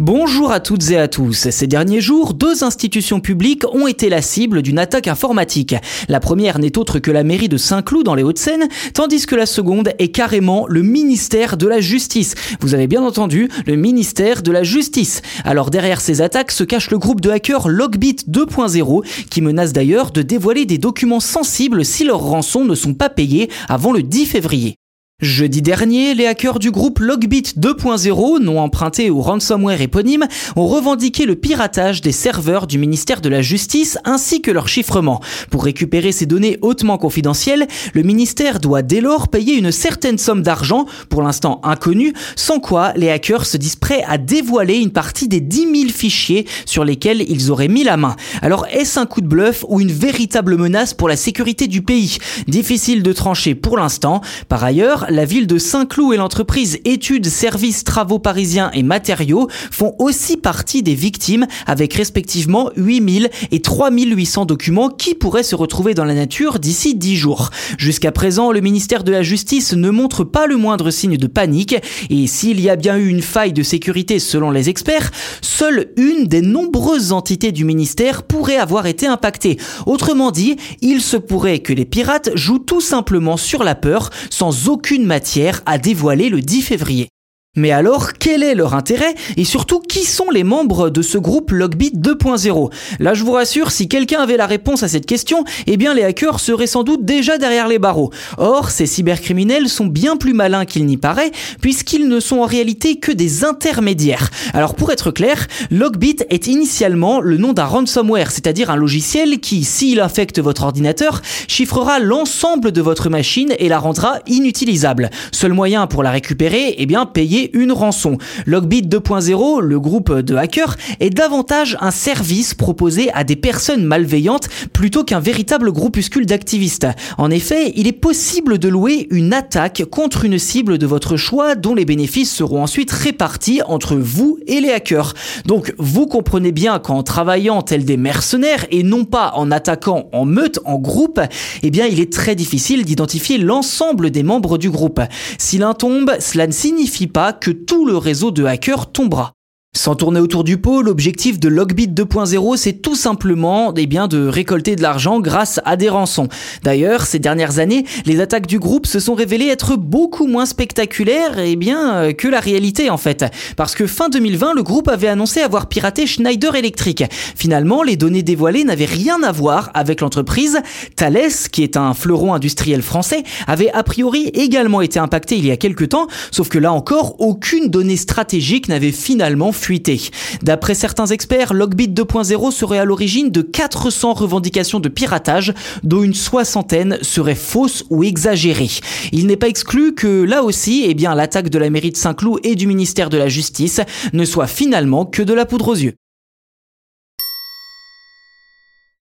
Bonjour à toutes et à tous. Ces derniers jours, deux institutions publiques ont été la cible d'une attaque informatique. La première n'est autre que la mairie de Saint-Cloud dans les Hauts-de-Seine, tandis que la seconde est carrément le ministère de la Justice. Vous avez bien entendu, le ministère de la Justice. Alors derrière ces attaques se cache le groupe de hackers Logbit 2.0 qui menace d'ailleurs de dévoiler des documents sensibles si leurs rançons ne sont pas payées avant le 10 février. Jeudi dernier, les hackers du groupe Logbit 2.0, nom emprunté au ransomware éponyme, ont revendiqué le piratage des serveurs du ministère de la Justice ainsi que leur chiffrement. Pour récupérer ces données hautement confidentielles, le ministère doit dès lors payer une certaine somme d'argent, pour l'instant inconnue, sans quoi les hackers se disent prêts à dévoiler une partie des 10 000 fichiers sur lesquels ils auraient mis la main. Alors est-ce un coup de bluff ou une véritable menace pour la sécurité du pays? Difficile de trancher pour l'instant. Par ailleurs, la ville de Saint-Cloud et l'entreprise Études, Services, Travaux Parisiens et Matériaux font aussi partie des victimes avec respectivement 8000 et 3800 documents qui pourraient se retrouver dans la nature d'ici 10 jours. Jusqu'à présent, le ministère de la Justice ne montre pas le moindre signe de panique et s'il y a bien eu une faille de sécurité selon les experts, seule une des nombreuses entités du ministère pourrait avoir été impactée. Autrement dit, il se pourrait que les pirates jouent tout simplement sur la peur sans aucune matière à dévoiler le 10 février. Mais alors, quel est leur intérêt et surtout qui sont les membres de ce groupe Logbit 2.0 Là, je vous rassure, si quelqu'un avait la réponse à cette question, eh bien les hackers seraient sans doute déjà derrière les barreaux. Or, ces cybercriminels sont bien plus malins qu'il n'y paraît, puisqu'ils ne sont en réalité que des intermédiaires. Alors pour être clair, Logbit est initialement le nom d'un ransomware, c'est-à-dire un logiciel qui, s'il infecte votre ordinateur, chiffrera l'ensemble de votre machine et la rendra inutilisable. Seul moyen pour la récupérer, eh bien payer une rançon. Logbit 2.0, le groupe de hackers, est davantage un service proposé à des personnes malveillantes plutôt qu'un véritable groupuscule d'activistes. En effet, il est possible de louer une attaque contre une cible de votre choix dont les bénéfices seront ensuite répartis entre vous et les hackers. Donc vous comprenez bien qu'en travaillant tel des mercenaires et non pas en attaquant en meute, en groupe, eh bien il est très difficile d'identifier l'ensemble des membres du groupe. Si l'un tombe, cela ne signifie pas que tout le réseau de hackers tombera. Sans tourner autour du pot, l'objectif de Logbit 2.0, c'est tout simplement eh bien, de récolter de l'argent grâce à des rançons. D'ailleurs, ces dernières années, les attaques du groupe se sont révélées être beaucoup moins spectaculaires eh bien, euh, que la réalité en fait. Parce que fin 2020, le groupe avait annoncé avoir piraté Schneider Electric. Finalement, les données dévoilées n'avaient rien à voir avec l'entreprise. Thales, qui est un fleuron industriel français, avait a priori également été impacté il y a quelques temps, sauf que là encore, aucune donnée stratégique n'avait finalement D'après certains experts, Logbit 2.0 serait à l'origine de 400 revendications de piratage, dont une soixantaine seraient fausses ou exagérées. Il n'est pas exclu que là aussi, eh bien, l'attaque de la mairie de Saint-Cloud et du ministère de la Justice ne soit finalement que de la poudre aux yeux.